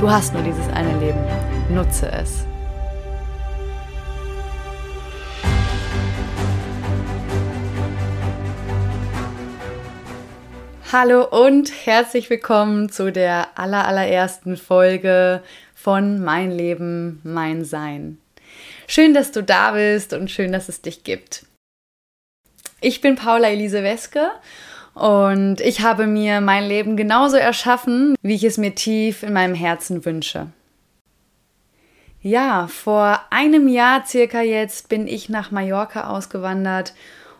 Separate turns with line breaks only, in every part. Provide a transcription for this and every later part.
Du hast nur dieses eine Leben. Nutze es. Hallo und herzlich willkommen zu der allerallerersten Folge von Mein Leben, mein Sein. Schön, dass du da bist und schön, dass es dich gibt. Ich bin Paula Elise Weske und ich habe mir mein Leben genauso erschaffen, wie ich es mir tief in meinem Herzen wünsche. Ja, vor einem Jahr circa jetzt bin ich nach Mallorca ausgewandert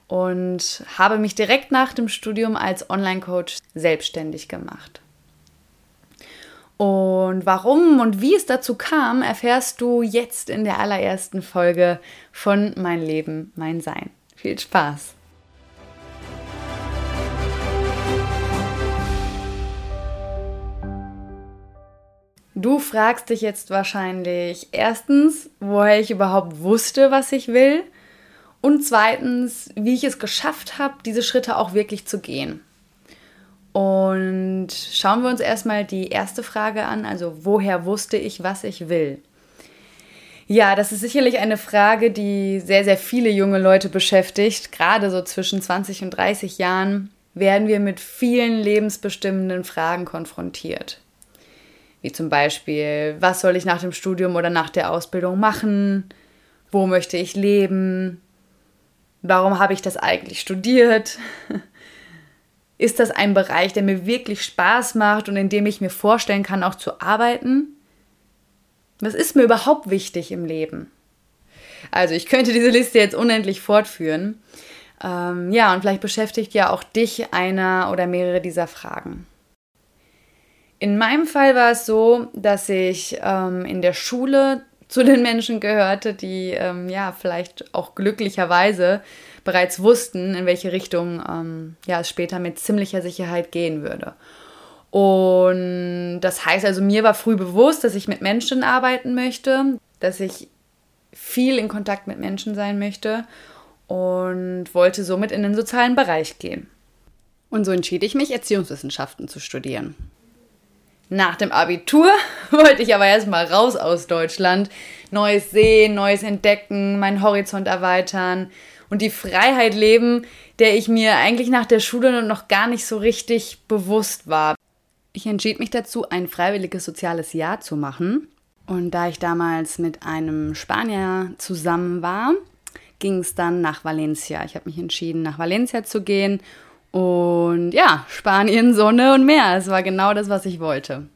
und habe mich direkt nach dem Studium als Online-Coach selbstständig gemacht. Und warum und wie es dazu kam, erfährst du jetzt in der allerersten Folge von Mein Leben, mein Sein. Viel Spaß! Du fragst dich jetzt wahrscheinlich erstens, woher ich überhaupt wusste, was ich will und zweitens, wie ich es geschafft habe, diese Schritte auch wirklich zu gehen. Und schauen wir uns erstmal die erste Frage an, also woher wusste ich, was ich will? Ja, das ist sicherlich eine Frage, die sehr, sehr viele junge Leute beschäftigt. Gerade so zwischen 20 und 30 Jahren werden wir mit vielen lebensbestimmenden Fragen konfrontiert. Wie zum Beispiel, was soll ich nach dem Studium oder nach der Ausbildung machen? Wo möchte ich leben? Warum habe ich das eigentlich studiert? Ist das ein Bereich, der mir wirklich Spaß macht und in dem ich mir vorstellen kann, auch zu arbeiten? Was ist mir überhaupt wichtig im Leben? Also ich könnte diese Liste jetzt unendlich fortführen. Ähm, ja, und vielleicht beschäftigt ja auch dich einer oder mehrere dieser Fragen. In meinem Fall war es so, dass ich ähm, in der Schule zu den Menschen gehörte, die ähm, ja vielleicht auch glücklicherweise bereits wussten, in welche Richtung ähm, ja, es später mit ziemlicher Sicherheit gehen würde. Und das heißt also, mir war früh bewusst, dass ich mit Menschen arbeiten möchte, dass ich viel in Kontakt mit Menschen sein möchte und wollte somit in den sozialen Bereich gehen. Und so entschied ich mich, Erziehungswissenschaften zu studieren. Nach dem Abitur wollte ich aber erstmal raus aus Deutschland, Neues sehen, Neues entdecken, meinen Horizont erweitern und die Freiheit leben, der ich mir eigentlich nach der Schule noch gar nicht so richtig bewusst war. Ich entschied mich dazu, ein freiwilliges soziales Jahr zu machen. Und da ich damals mit einem Spanier zusammen war, ging es dann nach Valencia. Ich habe mich entschieden, nach Valencia zu gehen und ja, Spanien, Sonne und Meer. Es war genau das, was ich wollte.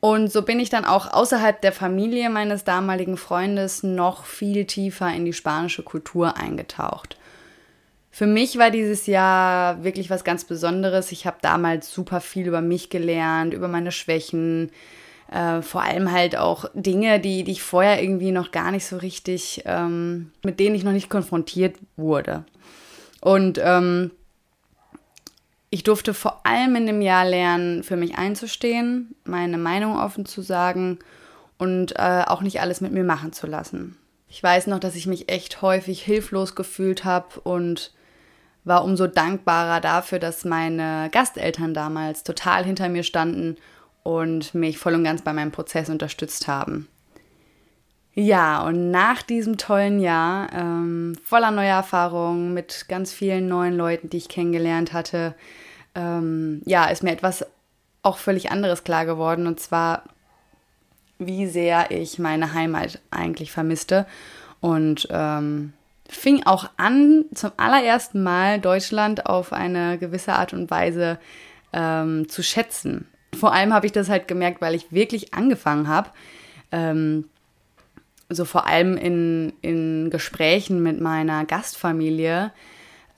Und so bin ich dann auch außerhalb der Familie meines damaligen Freundes noch viel tiefer in die spanische Kultur eingetaucht. Für mich war dieses Jahr wirklich was ganz Besonderes. Ich habe damals super viel über mich gelernt, über meine Schwächen, äh, vor allem halt auch Dinge, die, die ich vorher irgendwie noch gar nicht so richtig, ähm, mit denen ich noch nicht konfrontiert wurde. Und ähm, ich durfte vor allem in dem Jahr lernen, für mich einzustehen, meine Meinung offen zu sagen und äh, auch nicht alles mit mir machen zu lassen. Ich weiß noch, dass ich mich echt häufig hilflos gefühlt habe und war umso dankbarer dafür, dass meine Gasteltern damals total hinter mir standen und mich voll und ganz bei meinem Prozess unterstützt haben. Ja, und nach diesem tollen Jahr, ähm, voller neuer Erfahrungen, mit ganz vielen neuen Leuten, die ich kennengelernt hatte, ähm, ja, ist mir etwas auch völlig anderes klar geworden. Und zwar, wie sehr ich meine Heimat eigentlich vermisste. Und ähm, fing auch an, zum allerersten Mal Deutschland auf eine gewisse Art und Weise ähm, zu schätzen. Vor allem habe ich das halt gemerkt, weil ich wirklich angefangen habe, ähm, so vor allem in, in Gesprächen mit meiner Gastfamilie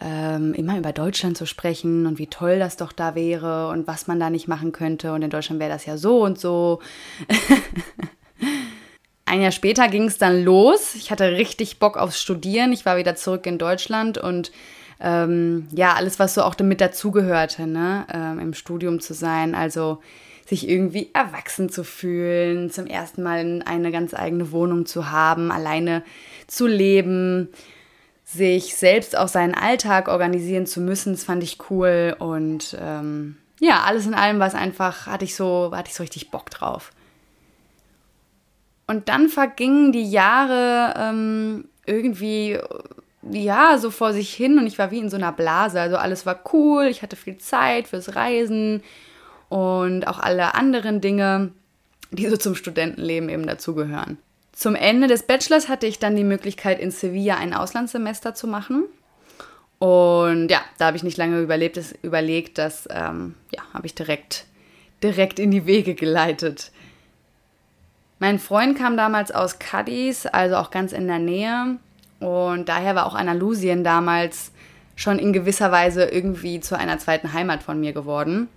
ähm, immer über Deutschland zu sprechen und wie toll das doch da wäre und was man da nicht machen könnte. Und in Deutschland wäre das ja so und so. ein Jahr später ging es dann los. Ich hatte richtig Bock aufs Studieren. Ich war wieder zurück in Deutschland und ähm, ja, alles, was so auch damit dazugehörte, ne, ähm, im Studium zu sein. Also sich irgendwie erwachsen zu fühlen, zum ersten Mal eine ganz eigene Wohnung zu haben, alleine zu leben, sich selbst auch seinen Alltag organisieren zu müssen, das fand ich cool. Und ähm, ja, alles in allem war es einfach, hatte ich so, hatte ich so richtig Bock drauf. Und dann vergingen die Jahre ähm, irgendwie, ja, so vor sich hin und ich war wie in so einer Blase. Also alles war cool, ich hatte viel Zeit fürs Reisen und auch alle anderen Dinge, die so zum Studentenleben eben dazugehören. Zum Ende des Bachelors hatte ich dann die Möglichkeit, in Sevilla ein Auslandssemester zu machen. Und ja, da habe ich nicht lange überlebt, das, überlegt, das ähm, ja, habe ich direkt, direkt in die Wege geleitet. Mein Freund kam damals aus Cadiz, also auch ganz in der Nähe. Und daher war auch Andalusien damals schon in gewisser Weise irgendwie zu einer zweiten Heimat von mir geworden.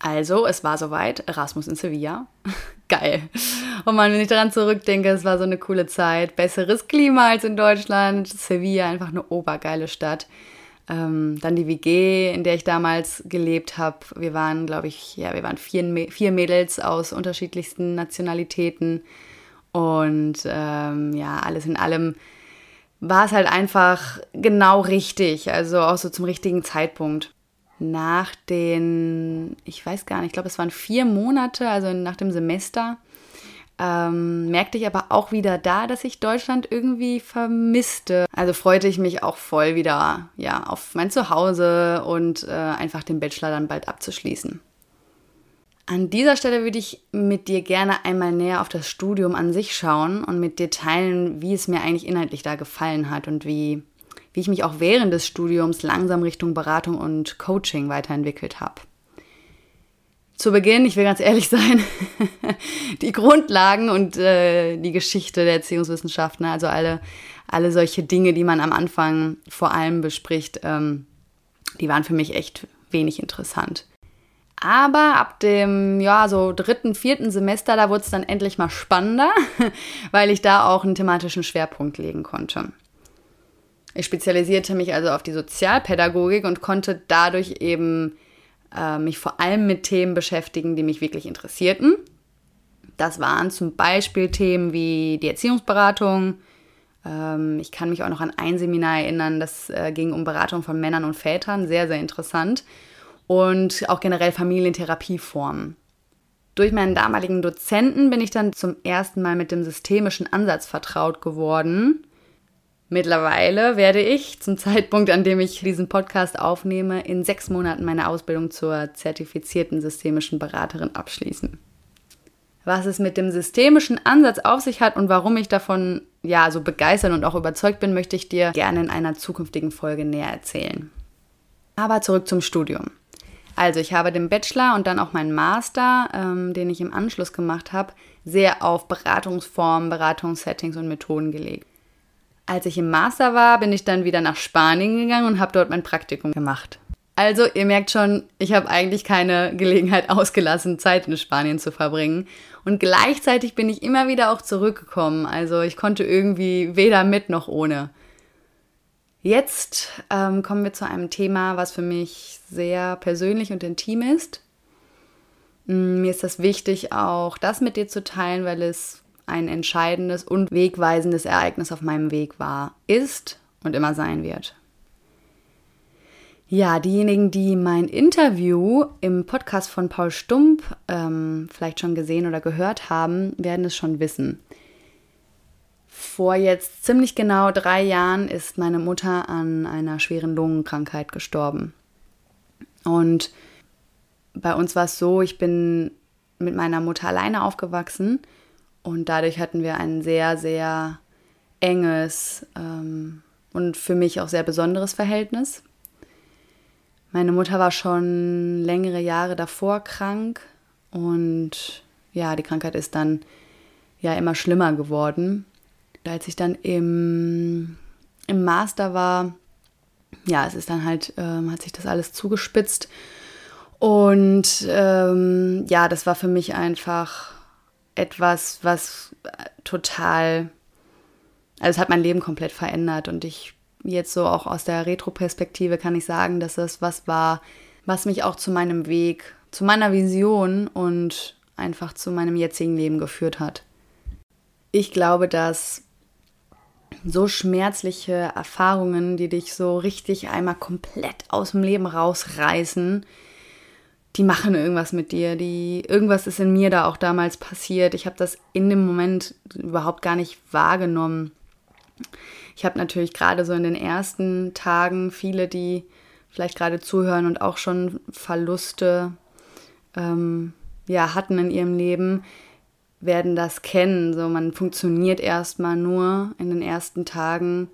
Also, es war soweit, Erasmus in Sevilla. Geil. Und man, wenn ich daran zurückdenke, es war so eine coole Zeit. Besseres Klima als in Deutschland. Sevilla, einfach eine obergeile Stadt. Ähm, dann die WG, in der ich damals gelebt habe. Wir waren, glaube ich, ja, wir waren vier, vier Mädels aus unterschiedlichsten Nationalitäten. Und ähm, ja, alles in allem war es halt einfach genau richtig. Also auch so zum richtigen Zeitpunkt nach den, ich weiß gar nicht, ich glaube, es waren vier Monate, also nach dem Semester, ähm, merkte ich aber auch wieder da, dass ich Deutschland irgendwie vermisste. Also freute ich mich auch voll wieder ja, auf mein Zuhause und äh, einfach den Bachelor dann bald abzuschließen. An dieser Stelle würde ich mit dir gerne einmal näher auf das Studium an sich schauen und mit dir teilen, wie es mir eigentlich inhaltlich da gefallen hat und wie wie ich mich auch während des Studiums langsam Richtung Beratung und Coaching weiterentwickelt habe. Zu Beginn, ich will ganz ehrlich sein, die Grundlagen und äh, die Geschichte der Erziehungswissenschaften, also alle, alle solche Dinge, die man am Anfang vor allem bespricht, ähm, die waren für mich echt wenig interessant. Aber ab dem, ja, so dritten, vierten Semester, da wurde es dann endlich mal spannender, weil ich da auch einen thematischen Schwerpunkt legen konnte. Ich spezialisierte mich also auf die Sozialpädagogik und konnte dadurch eben äh, mich vor allem mit Themen beschäftigen, die mich wirklich interessierten. Das waren zum Beispiel Themen wie die Erziehungsberatung. Ähm, ich kann mich auch noch an ein Seminar erinnern, das äh, ging um Beratung von Männern und Vätern, sehr, sehr interessant. Und auch generell Familientherapieformen. Durch meinen damaligen Dozenten bin ich dann zum ersten Mal mit dem systemischen Ansatz vertraut geworden Mittlerweile werde ich zum Zeitpunkt, an dem ich diesen Podcast aufnehme, in sechs Monaten meine Ausbildung zur zertifizierten systemischen Beraterin abschließen. Was es mit dem systemischen Ansatz auf sich hat und warum ich davon ja so begeistert und auch überzeugt bin, möchte ich dir gerne in einer zukünftigen Folge näher erzählen. Aber zurück zum Studium. Also ich habe den Bachelor und dann auch meinen Master, ähm, den ich im Anschluss gemacht habe, sehr auf Beratungsformen, Beratungssettings und Methoden gelegt. Als ich im Master war, bin ich dann wieder nach Spanien gegangen und habe dort mein Praktikum gemacht. Also, ihr merkt schon, ich habe eigentlich keine Gelegenheit ausgelassen, Zeit in Spanien zu verbringen. Und gleichzeitig bin ich immer wieder auch zurückgekommen. Also, ich konnte irgendwie weder mit noch ohne. Jetzt ähm, kommen wir zu einem Thema, was für mich sehr persönlich und intim ist. Mm, mir ist das wichtig, auch das mit dir zu teilen, weil es ein entscheidendes und wegweisendes Ereignis auf meinem Weg war, ist und immer sein wird. Ja, diejenigen, die mein Interview im Podcast von Paul Stump ähm, vielleicht schon gesehen oder gehört haben, werden es schon wissen. Vor jetzt ziemlich genau drei Jahren ist meine Mutter an einer schweren Lungenkrankheit gestorben. Und bei uns war es so, ich bin mit meiner Mutter alleine aufgewachsen und dadurch hatten wir ein sehr, sehr enges ähm, und für mich auch sehr besonderes Verhältnis. Meine Mutter war schon längere Jahre davor krank und ja, die Krankheit ist dann ja immer schlimmer geworden. Als ich dann im, im Master war, ja, es ist dann halt, ähm, hat sich das alles zugespitzt. Und ähm, ja, das war für mich einfach etwas, was total, also es hat mein Leben komplett verändert und ich jetzt so auch aus der Retro-Perspektive kann ich sagen, dass das was war, was mich auch zu meinem Weg, zu meiner Vision und einfach zu meinem jetzigen Leben geführt hat. Ich glaube, dass so schmerzliche Erfahrungen, die dich so richtig einmal komplett aus dem Leben rausreißen, die machen irgendwas mit dir, die irgendwas ist in mir da auch damals passiert. Ich habe das in dem Moment überhaupt gar nicht wahrgenommen. Ich habe natürlich gerade so in den ersten Tagen viele, die vielleicht gerade zuhören und auch schon Verluste ähm, ja, hatten in ihrem Leben, werden das kennen. So, man funktioniert erstmal nur in den ersten Tagen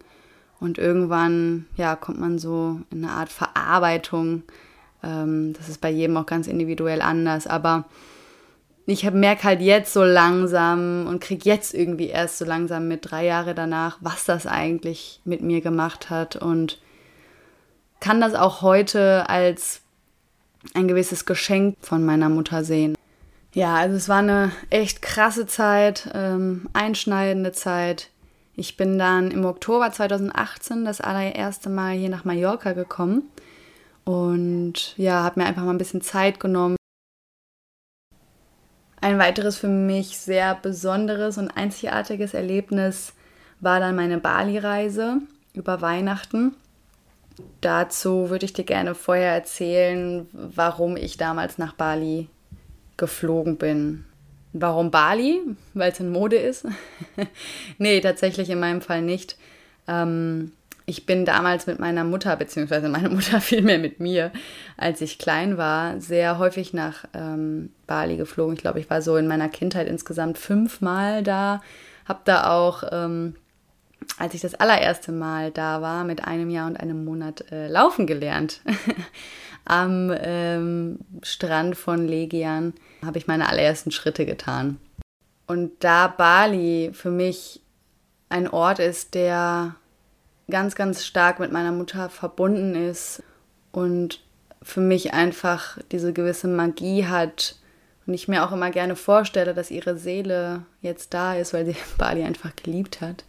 und irgendwann ja, kommt man so in eine Art Verarbeitung ähm, das ist bei jedem auch ganz individuell anders. Aber ich merke halt jetzt so langsam und kriege jetzt irgendwie erst so langsam mit drei Jahre danach, was das eigentlich mit mir gemacht hat und kann das auch heute als ein gewisses Geschenk von meiner Mutter sehen. Ja, also es war eine echt krasse Zeit, ähm, einschneidende Zeit. Ich bin dann im Oktober 2018 das allererste Mal hier nach Mallorca gekommen und ja, habe mir einfach mal ein bisschen Zeit genommen. Ein weiteres für mich sehr besonderes und einzigartiges Erlebnis war dann meine Bali-Reise über Weihnachten. Dazu würde ich dir gerne vorher erzählen, warum ich damals nach Bali geflogen bin. Warum Bali? Weil es in Mode ist? nee, tatsächlich in meinem Fall nicht. Ähm, ich bin damals mit meiner Mutter, beziehungsweise meine Mutter vielmehr mit mir, als ich klein war, sehr häufig nach ähm, Bali geflogen. Ich glaube, ich war so in meiner Kindheit insgesamt fünfmal da. Habe da auch, ähm, als ich das allererste Mal da war, mit einem Jahr und einem Monat äh, laufen gelernt. Am ähm, Strand von Legian habe ich meine allerersten Schritte getan. Und da Bali für mich ein Ort ist, der ganz, ganz stark mit meiner Mutter verbunden ist und für mich einfach diese gewisse Magie hat und ich mir auch immer gerne vorstelle, dass ihre Seele jetzt da ist, weil sie Bali einfach geliebt hat.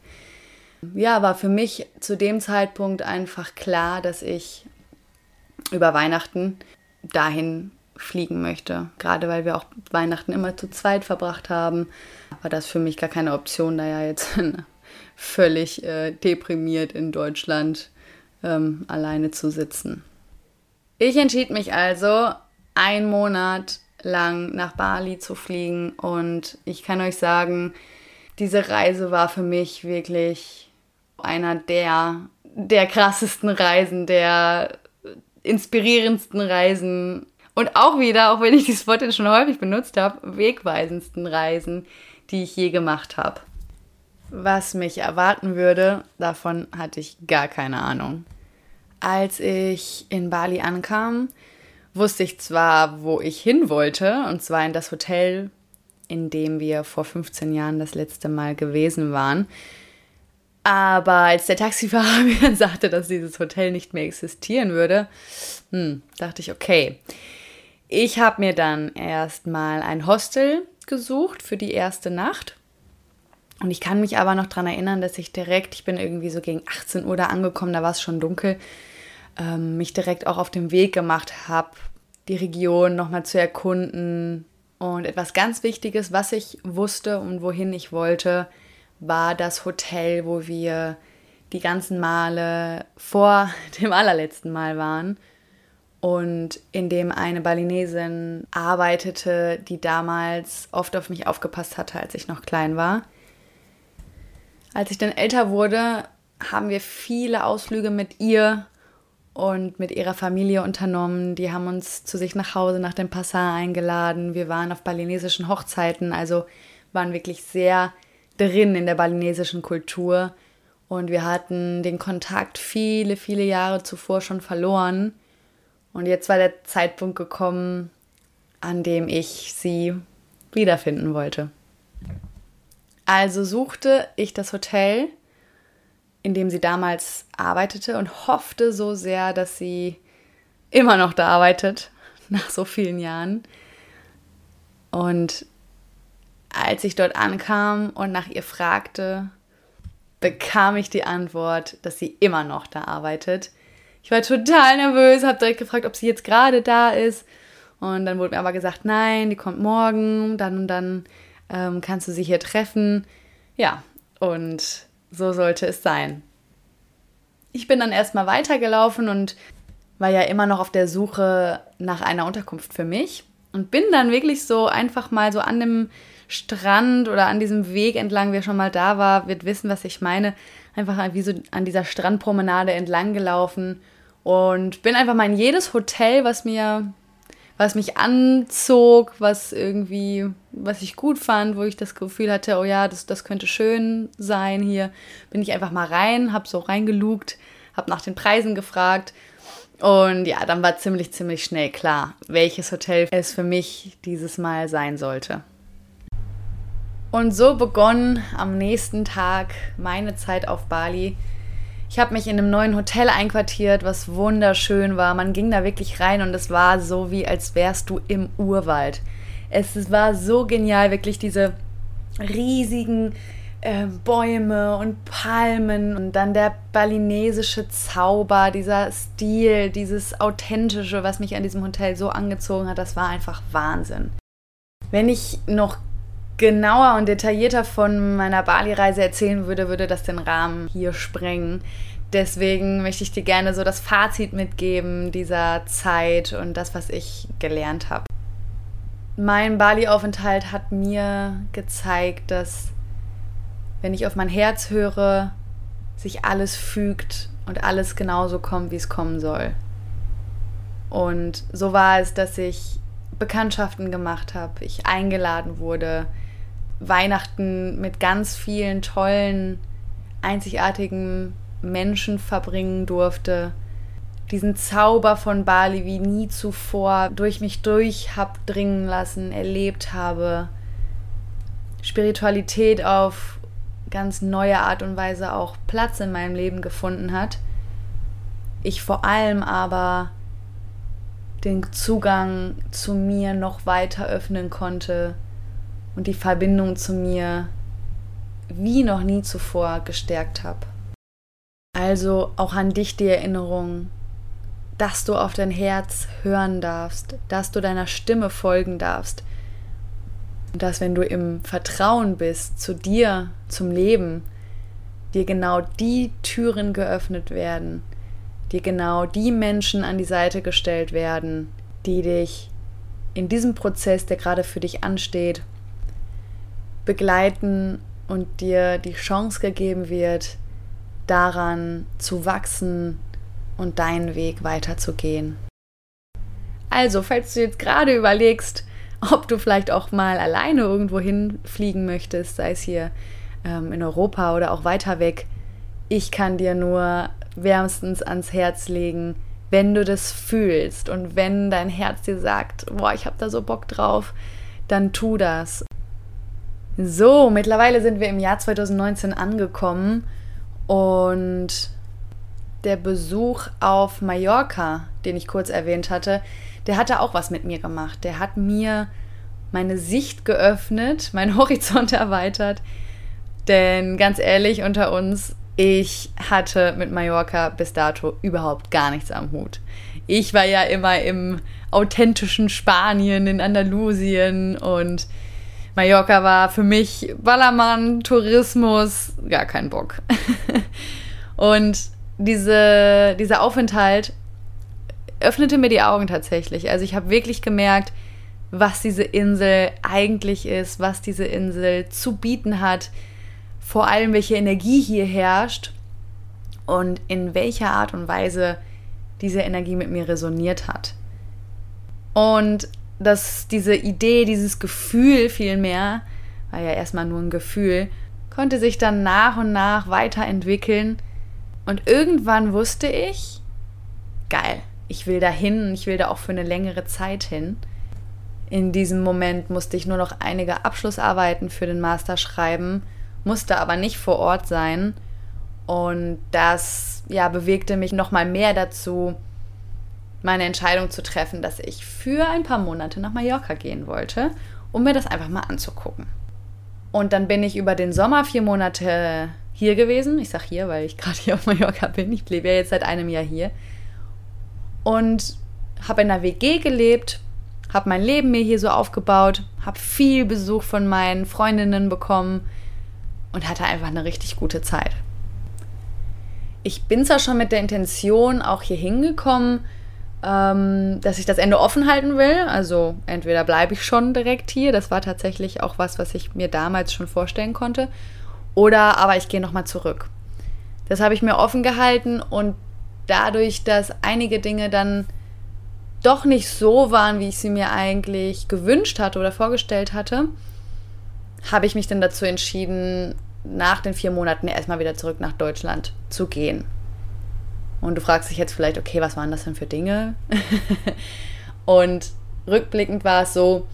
Ja, war für mich zu dem Zeitpunkt einfach klar, dass ich über Weihnachten dahin fliegen möchte. Gerade weil wir auch Weihnachten immer zu zweit verbracht haben, war das für mich gar keine Option, da ja jetzt völlig äh, deprimiert in Deutschland ähm, alleine zu sitzen. Ich entschied mich also, einen Monat lang nach Bali zu fliegen und ich kann euch sagen, diese Reise war für mich wirklich einer der, der krassesten Reisen, der inspirierendsten Reisen und auch wieder, auch wenn ich dieses Wort jetzt schon häufig benutzt habe, wegweisendsten Reisen, die ich je gemacht habe. Was mich erwarten würde, davon hatte ich gar keine Ahnung. Als ich in Bali ankam, wusste ich zwar, wo ich hin wollte, und zwar in das Hotel, in dem wir vor 15 Jahren das letzte Mal gewesen waren. Aber als der Taxifahrer mir dann sagte, dass dieses Hotel nicht mehr existieren würde, hm, dachte ich, okay. Ich habe mir dann erstmal ein Hostel gesucht für die erste Nacht und ich kann mich aber noch daran erinnern, dass ich direkt, ich bin irgendwie so gegen 18 Uhr da angekommen, da war es schon dunkel, ähm, mich direkt auch auf den Weg gemacht habe, die Region nochmal zu erkunden. Und etwas ganz Wichtiges, was ich wusste und wohin ich wollte, war das Hotel, wo wir die ganzen Male vor dem allerletzten Mal waren und in dem eine Balinesin arbeitete, die damals oft auf mich aufgepasst hatte, als ich noch klein war. Als ich dann älter wurde, haben wir viele Ausflüge mit ihr und mit ihrer Familie unternommen. Die haben uns zu sich nach Hause nach dem Passat eingeladen. Wir waren auf balinesischen Hochzeiten, also waren wirklich sehr drin in der balinesischen Kultur. Und wir hatten den Kontakt viele, viele Jahre zuvor schon verloren. Und jetzt war der Zeitpunkt gekommen, an dem ich sie wiederfinden wollte. Also suchte ich das Hotel, in dem sie damals arbeitete und hoffte so sehr, dass sie immer noch da arbeitet, nach so vielen Jahren. Und als ich dort ankam und nach ihr fragte, bekam ich die Antwort, dass sie immer noch da arbeitet. Ich war total nervös, habe direkt gefragt, ob sie jetzt gerade da ist. Und dann wurde mir aber gesagt, nein, die kommt morgen, dann und dann ähm, kannst du sie hier treffen. Ja, und so sollte es sein. Ich bin dann erstmal weitergelaufen und war ja immer noch auf der Suche nach einer Unterkunft für mich und bin dann wirklich so einfach mal so an dem Strand oder an diesem Weg entlang, wer schon mal da war, wird wissen, was ich meine, einfach wie so an dieser Strandpromenade entlang gelaufen und bin einfach mal in jedes Hotel, was mir was mich anzog, was irgendwie, was ich gut fand, wo ich das Gefühl hatte, oh ja, das, das könnte schön sein hier, bin ich einfach mal rein, habe so reingelugt, habe nach den Preisen gefragt und ja, dann war ziemlich, ziemlich schnell klar, welches Hotel es für mich dieses Mal sein sollte. Und so begann am nächsten Tag meine Zeit auf Bali. Ich habe mich in einem neuen Hotel einquartiert, was wunderschön war. Man ging da wirklich rein und es war so, wie als wärst du im Urwald. Es war so genial, wirklich diese riesigen äh, Bäume und Palmen und dann der balinesische Zauber, dieser Stil, dieses authentische, was mich an diesem Hotel so angezogen hat, das war einfach Wahnsinn. Wenn ich noch genauer und detaillierter von meiner Bali-Reise erzählen würde, würde das den Rahmen hier sprengen. Deswegen möchte ich dir gerne so das Fazit mitgeben dieser Zeit und das, was ich gelernt habe. Mein Bali-Aufenthalt hat mir gezeigt, dass wenn ich auf mein Herz höre, sich alles fügt und alles genauso kommt, wie es kommen soll. Und so war es, dass ich Bekanntschaften gemacht habe, ich eingeladen wurde, Weihnachten mit ganz vielen tollen, einzigartigen Menschen verbringen durfte. Diesen Zauber von Bali wie nie zuvor durch mich durch hab dringen lassen, erlebt habe. Spiritualität auf ganz neue Art und Weise auch Platz in meinem Leben gefunden hat. Ich vor allem aber den Zugang zu mir noch weiter öffnen konnte, und die Verbindung zu mir wie noch nie zuvor gestärkt habe. Also auch an dich die Erinnerung, dass du auf dein Herz hören darfst, dass du deiner Stimme folgen darfst. Und dass wenn du im Vertrauen bist zu dir, zum Leben, dir genau die Türen geöffnet werden, dir genau die Menschen an die Seite gestellt werden, die dich in diesem Prozess, der gerade für dich ansteht, begleiten und dir die Chance gegeben wird, daran zu wachsen und deinen Weg weiterzugehen. Also, falls du jetzt gerade überlegst, ob du vielleicht auch mal alleine irgendwo hinfliegen möchtest, sei es hier ähm, in Europa oder auch weiter weg, ich kann dir nur wärmstens ans Herz legen, wenn du das fühlst und wenn dein Herz dir sagt, boah, ich habe da so Bock drauf, dann tu das. So, mittlerweile sind wir im Jahr 2019 angekommen und der Besuch auf Mallorca, den ich kurz erwähnt hatte, der hatte auch was mit mir gemacht. Der hat mir meine Sicht geöffnet, meinen Horizont erweitert. Denn ganz ehrlich unter uns, ich hatte mit Mallorca bis dato überhaupt gar nichts am Hut. Ich war ja immer im authentischen Spanien, in Andalusien und Mallorca war für mich Ballermann, Tourismus, gar kein Bock. und diese, dieser Aufenthalt öffnete mir die Augen tatsächlich. Also ich habe wirklich gemerkt, was diese Insel eigentlich ist, was diese Insel zu bieten hat, vor allem welche Energie hier herrscht und in welcher Art und Weise diese Energie mit mir resoniert hat. Und dass diese Idee, dieses Gefühl vielmehr, war ja erstmal nur ein Gefühl, konnte sich dann nach und nach weiterentwickeln. Und irgendwann wusste ich, geil, ich will da hin ich will da auch für eine längere Zeit hin. In diesem Moment musste ich nur noch einige Abschlussarbeiten für den Master schreiben, musste aber nicht vor Ort sein. Und das ja, bewegte mich nochmal mehr dazu, meine Entscheidung zu treffen, dass ich für ein paar Monate nach Mallorca gehen wollte, um mir das einfach mal anzugucken. Und dann bin ich über den Sommer vier Monate hier gewesen. Ich sage hier, weil ich gerade hier auf Mallorca bin. Ich lebe ja jetzt seit einem Jahr hier. Und habe in einer WG gelebt, habe mein Leben mir hier so aufgebaut, habe viel Besuch von meinen Freundinnen bekommen und hatte einfach eine richtig gute Zeit. Ich bin zwar schon mit der Intention auch hier hingekommen, ähm, dass ich das Ende offen halten will. Also entweder bleibe ich schon direkt hier, das war tatsächlich auch was, was ich mir damals schon vorstellen konnte, oder aber ich gehe nochmal zurück. Das habe ich mir offen gehalten und dadurch, dass einige Dinge dann doch nicht so waren, wie ich sie mir eigentlich gewünscht hatte oder vorgestellt hatte, habe ich mich dann dazu entschieden, nach den vier Monaten erstmal wieder zurück nach Deutschland zu gehen. Und du fragst dich jetzt vielleicht, okay, was waren das denn für Dinge? und rückblickend war es so,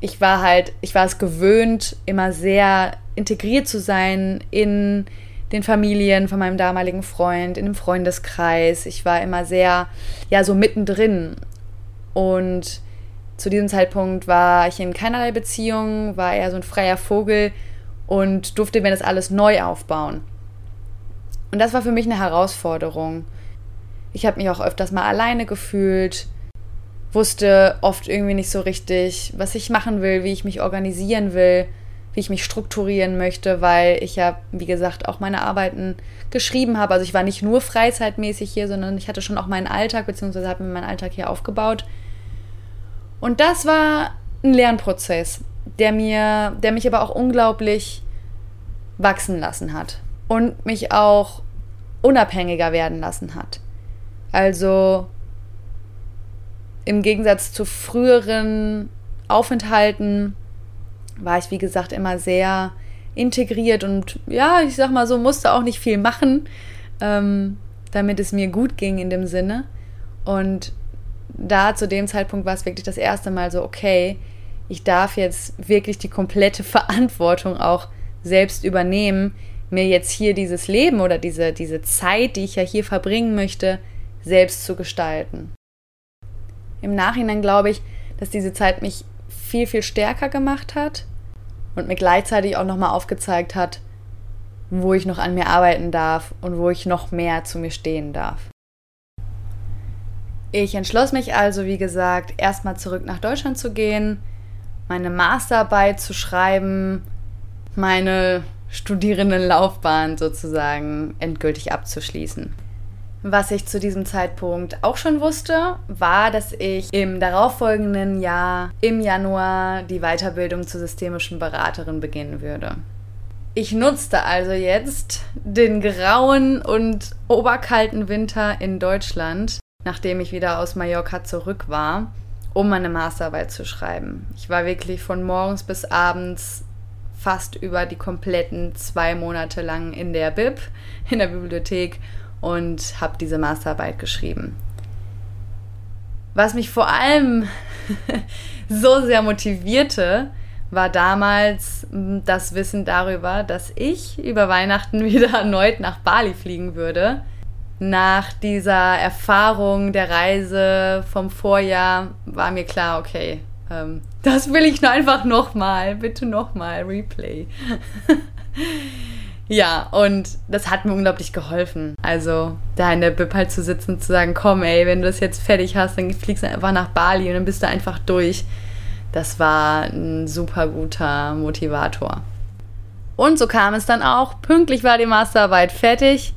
ich war halt, ich war es gewöhnt, immer sehr integriert zu sein in den Familien von meinem damaligen Freund, in dem Freundeskreis. Ich war immer sehr, ja, so mittendrin. Und zu diesem Zeitpunkt war ich in keinerlei Beziehung, war eher so ein freier Vogel und durfte mir das alles neu aufbauen. Und das war für mich eine Herausforderung. Ich habe mich auch öfters mal alleine gefühlt, wusste oft irgendwie nicht so richtig, was ich machen will, wie ich mich organisieren will, wie ich mich strukturieren möchte, weil ich ja, wie gesagt, auch meine Arbeiten geschrieben habe. Also ich war nicht nur freizeitmäßig hier, sondern ich hatte schon auch meinen Alltag, beziehungsweise habe mir meinen Alltag hier aufgebaut. Und das war ein Lernprozess, der mir, der mich aber auch unglaublich wachsen lassen hat und mich auch unabhängiger werden lassen hat. Also im Gegensatz zu früheren Aufenthalten war ich, wie gesagt, immer sehr integriert und ja, ich sag mal so, musste auch nicht viel machen, ähm, damit es mir gut ging in dem Sinne. Und da zu dem Zeitpunkt war es wirklich das erste Mal so, okay, ich darf jetzt wirklich die komplette Verantwortung auch selbst übernehmen, mir jetzt hier dieses Leben oder diese, diese Zeit, die ich ja hier verbringen möchte, selbst zu gestalten. Im Nachhinein glaube ich, dass diese Zeit mich viel, viel stärker gemacht hat und mir gleichzeitig auch nochmal aufgezeigt hat, wo ich noch an mir arbeiten darf und wo ich noch mehr zu mir stehen darf. Ich entschloss mich also, wie gesagt, erstmal zurück nach Deutschland zu gehen, meine Masterarbeit zu schreiben, meine Studierendenlaufbahn sozusagen endgültig abzuschließen. Was ich zu diesem Zeitpunkt auch schon wusste, war, dass ich im darauffolgenden Jahr, im Januar, die Weiterbildung zur systemischen Beraterin beginnen würde. Ich nutzte also jetzt den grauen und oberkalten Winter in Deutschland, nachdem ich wieder aus Mallorca zurück war, um meine Masterarbeit zu schreiben. Ich war wirklich von morgens bis abends fast über die kompletten zwei Monate lang in der Bib, in der Bibliothek und habe diese Masterarbeit geschrieben. Was mich vor allem so sehr motivierte, war damals hm, das Wissen darüber, dass ich über Weihnachten wieder erneut nach Bali fliegen würde. Nach dieser Erfahrung der Reise vom Vorjahr war mir klar, okay, ähm, das will ich einfach nochmal, bitte nochmal, Replay. Ja, und das hat mir unglaublich geholfen. Also da in der Bib halt zu sitzen und zu sagen, komm ey, wenn du das jetzt fertig hast, dann fliegst du einfach nach Bali und dann bist du einfach durch. Das war ein super guter Motivator. Und so kam es dann auch. Pünktlich war die Masterarbeit fertig.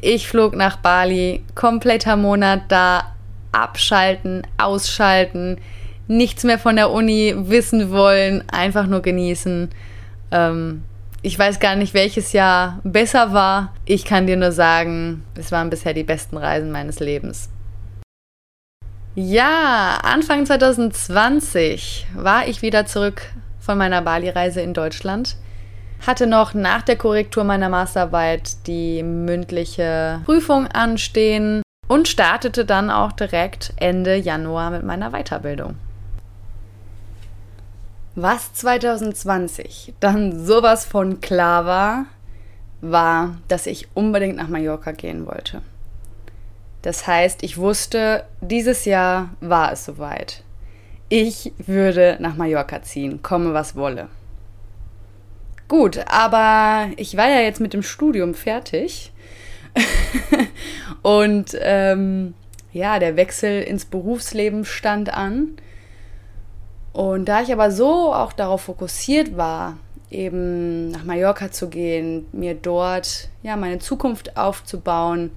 Ich flog nach Bali, kompletter Monat da, abschalten, ausschalten, nichts mehr von der Uni wissen wollen, einfach nur genießen. Ähm, ich weiß gar nicht, welches Jahr besser war. Ich kann dir nur sagen, es waren bisher die besten Reisen meines Lebens. Ja, Anfang 2020 war ich wieder zurück von meiner Bali-Reise in Deutschland. Hatte noch nach der Korrektur meiner Masterarbeit die mündliche Prüfung anstehen und startete dann auch direkt Ende Januar mit meiner Weiterbildung. Was 2020 dann sowas von klar war, war, dass ich unbedingt nach Mallorca gehen wollte. Das heißt, ich wusste, dieses Jahr war es soweit. Ich würde nach Mallorca ziehen, komme was wolle. Gut, aber ich war ja jetzt mit dem Studium fertig. und ähm, ja, der Wechsel ins Berufsleben stand an. Und da ich aber so auch darauf fokussiert war, eben nach Mallorca zu gehen, mir dort ja meine Zukunft aufzubauen,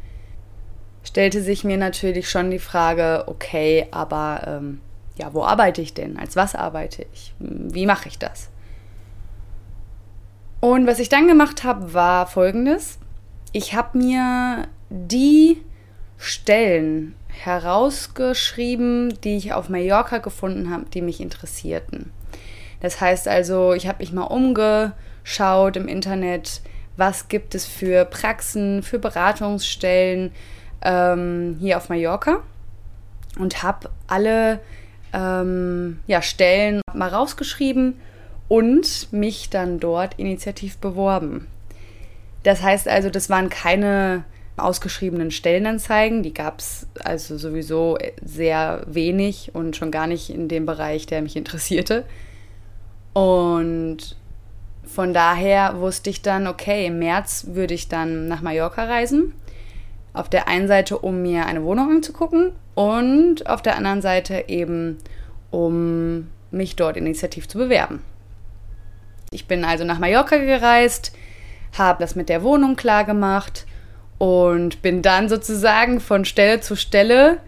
stellte sich mir natürlich schon die Frage, okay, aber ähm, ja, wo arbeite ich denn? Als was arbeite ich? Wie mache ich das? Und was ich dann gemacht habe, war folgendes. Ich habe mir die Stellen herausgeschrieben, die ich auf Mallorca gefunden habe, die mich interessierten. Das heißt also, ich habe mich mal umgeschaut im Internet, was gibt es für Praxen, für Beratungsstellen ähm, hier auf Mallorca und habe alle ähm, ja, Stellen mal rausgeschrieben und mich dann dort initiativ beworben. Das heißt also, das waren keine ausgeschriebenen Stellenanzeigen, die gab es also sowieso sehr wenig und schon gar nicht in dem Bereich, der mich interessierte. Und von daher wusste ich dann, okay, im März würde ich dann nach Mallorca reisen. Auf der einen Seite, um mir eine Wohnung anzugucken und auf der anderen Seite eben, um mich dort initiativ zu bewerben. Ich bin also nach Mallorca gereist, habe das mit der Wohnung klar gemacht und bin dann sozusagen von Stelle zu Stelle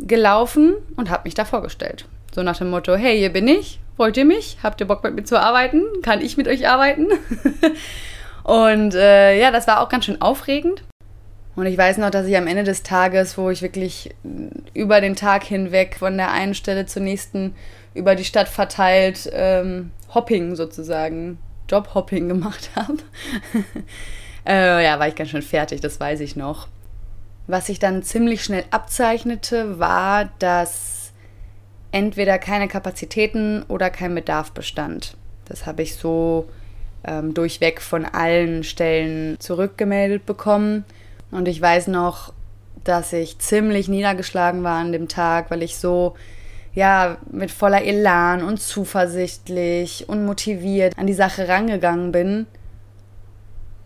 gelaufen und habe mich da vorgestellt. So nach dem Motto, hey, hier bin ich, wollt ihr mich? Habt ihr Bock mit mir zu arbeiten? Kann ich mit euch arbeiten? und äh, ja, das war auch ganz schön aufregend. Und ich weiß noch, dass ich am Ende des Tages, wo ich wirklich über den Tag hinweg von der einen Stelle zur nächsten über die Stadt verteilt ähm, Hopping sozusagen, Jobhopping gemacht habe. Äh, ja, war ich ganz schön fertig, das weiß ich noch. Was sich dann ziemlich schnell abzeichnete, war, dass entweder keine Kapazitäten oder kein Bedarf bestand. Das habe ich so ähm, durchweg von allen Stellen zurückgemeldet bekommen. Und ich weiß noch, dass ich ziemlich niedergeschlagen war an dem Tag, weil ich so ja, mit voller Elan und zuversichtlich und motiviert an die Sache rangegangen bin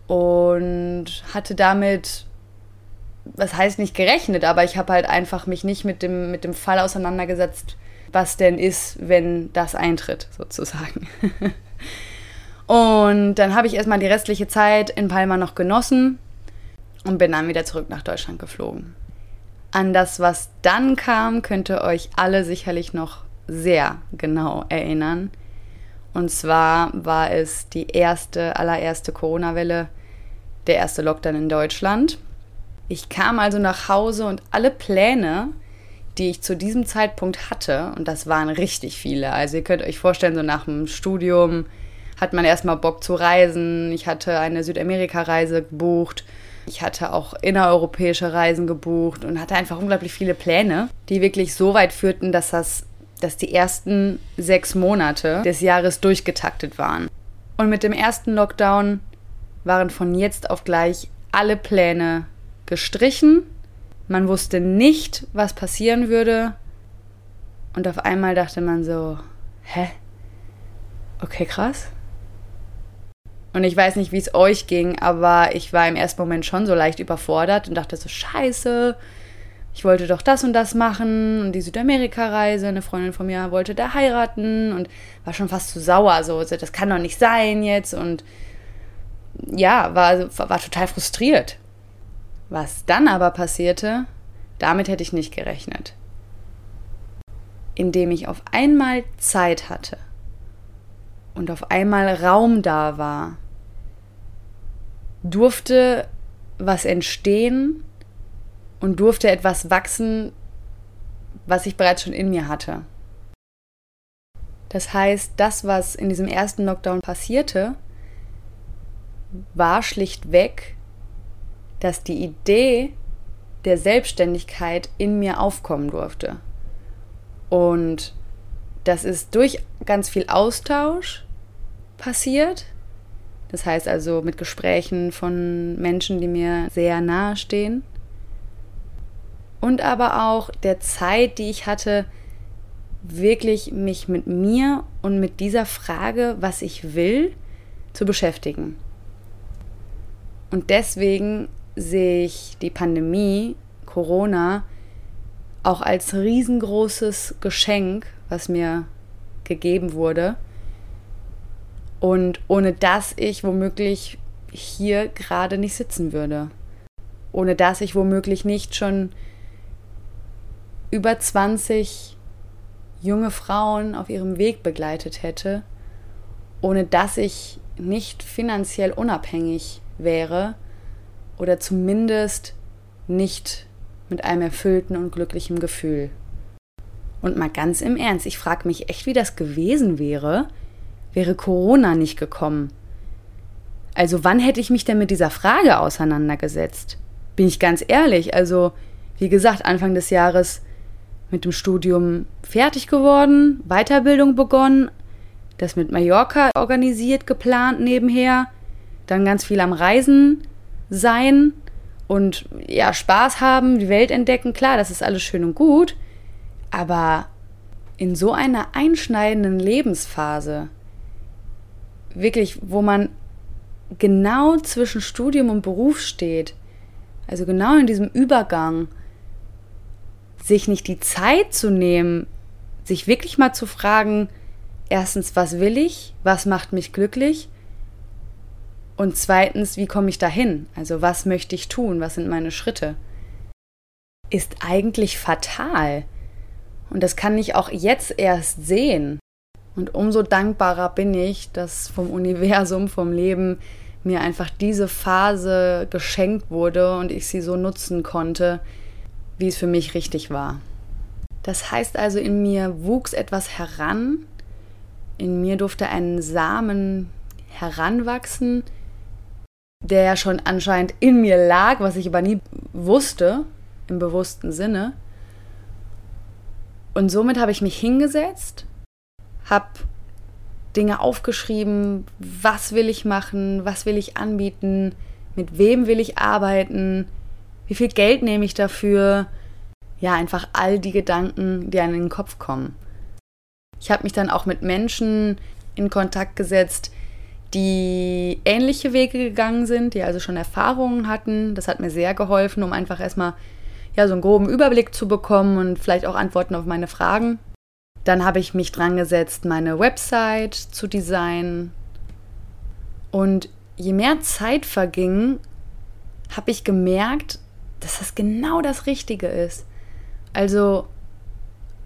und hatte damit, was heißt nicht gerechnet, aber ich habe halt einfach mich nicht mit dem, mit dem Fall auseinandergesetzt, was denn ist, wenn das eintritt, sozusagen. und dann habe ich erstmal die restliche Zeit in Palma noch genossen und bin dann wieder zurück nach Deutschland geflogen. An das, was dann kam, könnt ihr euch alle sicherlich noch sehr genau erinnern. Und zwar war es die erste, allererste Corona-Welle, der erste Lockdown in Deutschland. Ich kam also nach Hause und alle Pläne, die ich zu diesem Zeitpunkt hatte, und das waren richtig viele. Also ihr könnt euch vorstellen, so nach dem Studium hat man erstmal Bock zu reisen. Ich hatte eine Südamerika-Reise gebucht ich hatte auch innereuropäische Reisen gebucht und hatte einfach unglaublich viele Pläne, die wirklich so weit führten, dass das dass die ersten sechs Monate des Jahres durchgetaktet waren. Und mit dem ersten Lockdown waren von jetzt auf gleich alle Pläne gestrichen. Man wusste nicht, was passieren würde. Und auf einmal dachte man so, hä? Okay, krass. Und ich weiß nicht, wie es euch ging, aber ich war im ersten Moment schon so leicht überfordert und dachte so, scheiße, ich wollte doch das und das machen und die Südamerika-Reise, eine Freundin von mir wollte da heiraten und war schon fast zu sauer, so, das kann doch nicht sein jetzt und ja, war, war total frustriert. Was dann aber passierte, damit hätte ich nicht gerechnet. Indem ich auf einmal Zeit hatte und auf einmal Raum da war, durfte was entstehen und durfte etwas wachsen, was ich bereits schon in mir hatte. Das heißt, das, was in diesem ersten Lockdown passierte, war schlichtweg, dass die Idee der Selbstständigkeit in mir aufkommen durfte. Und das ist durch ganz viel Austausch, passiert. Das heißt also mit Gesprächen von Menschen, die mir sehr nahe stehen. Und aber auch der Zeit, die ich hatte, wirklich mich mit mir und mit dieser Frage, was ich will, zu beschäftigen. Und deswegen sehe ich die Pandemie, Corona, auch als riesengroßes Geschenk, was mir gegeben wurde. Und ohne das ich womöglich hier gerade nicht sitzen würde. Ohne dass ich womöglich nicht schon über 20 junge Frauen auf ihrem Weg begleitet hätte, ohne dass ich nicht finanziell unabhängig wäre oder zumindest nicht mit einem erfüllten und glücklichen Gefühl. Und mal ganz im Ernst, ich frage mich echt, wie das gewesen wäre, wäre Corona nicht gekommen. Also wann hätte ich mich denn mit dieser Frage auseinandergesetzt? Bin ich ganz ehrlich, also wie gesagt, Anfang des Jahres mit dem Studium fertig geworden, Weiterbildung begonnen, das mit Mallorca organisiert, geplant nebenher, dann ganz viel am Reisen sein und ja, Spaß haben, die Welt entdecken, klar, das ist alles schön und gut, aber in so einer einschneidenden Lebensphase, wirklich, wo man genau zwischen Studium und Beruf steht, also genau in diesem Übergang, sich nicht die Zeit zu nehmen, sich wirklich mal zu fragen, erstens, was will ich, was macht mich glücklich und zweitens, wie komme ich dahin, also was möchte ich tun, was sind meine Schritte, ist eigentlich fatal. Und das kann ich auch jetzt erst sehen. Und umso dankbarer bin ich, dass vom Universum, vom Leben mir einfach diese Phase geschenkt wurde und ich sie so nutzen konnte, wie es für mich richtig war. Das heißt also, in mir wuchs etwas heran, in mir durfte ein Samen heranwachsen, der ja schon anscheinend in mir lag, was ich aber nie wusste, im bewussten Sinne. Und somit habe ich mich hingesetzt, habe Dinge aufgeschrieben, was will ich machen, was will ich anbieten, mit wem will ich arbeiten, wie viel Geld nehme ich dafür? Ja, einfach all die Gedanken, die einem in den Kopf kommen. Ich habe mich dann auch mit Menschen in Kontakt gesetzt, die ähnliche Wege gegangen sind, die also schon Erfahrungen hatten. Das hat mir sehr geholfen, um einfach erstmal ja, so einen groben Überblick zu bekommen und vielleicht auch Antworten auf meine Fragen. Dann habe ich mich dran gesetzt, meine Website zu designen. Und je mehr Zeit verging, habe ich gemerkt, dass das genau das Richtige ist. Also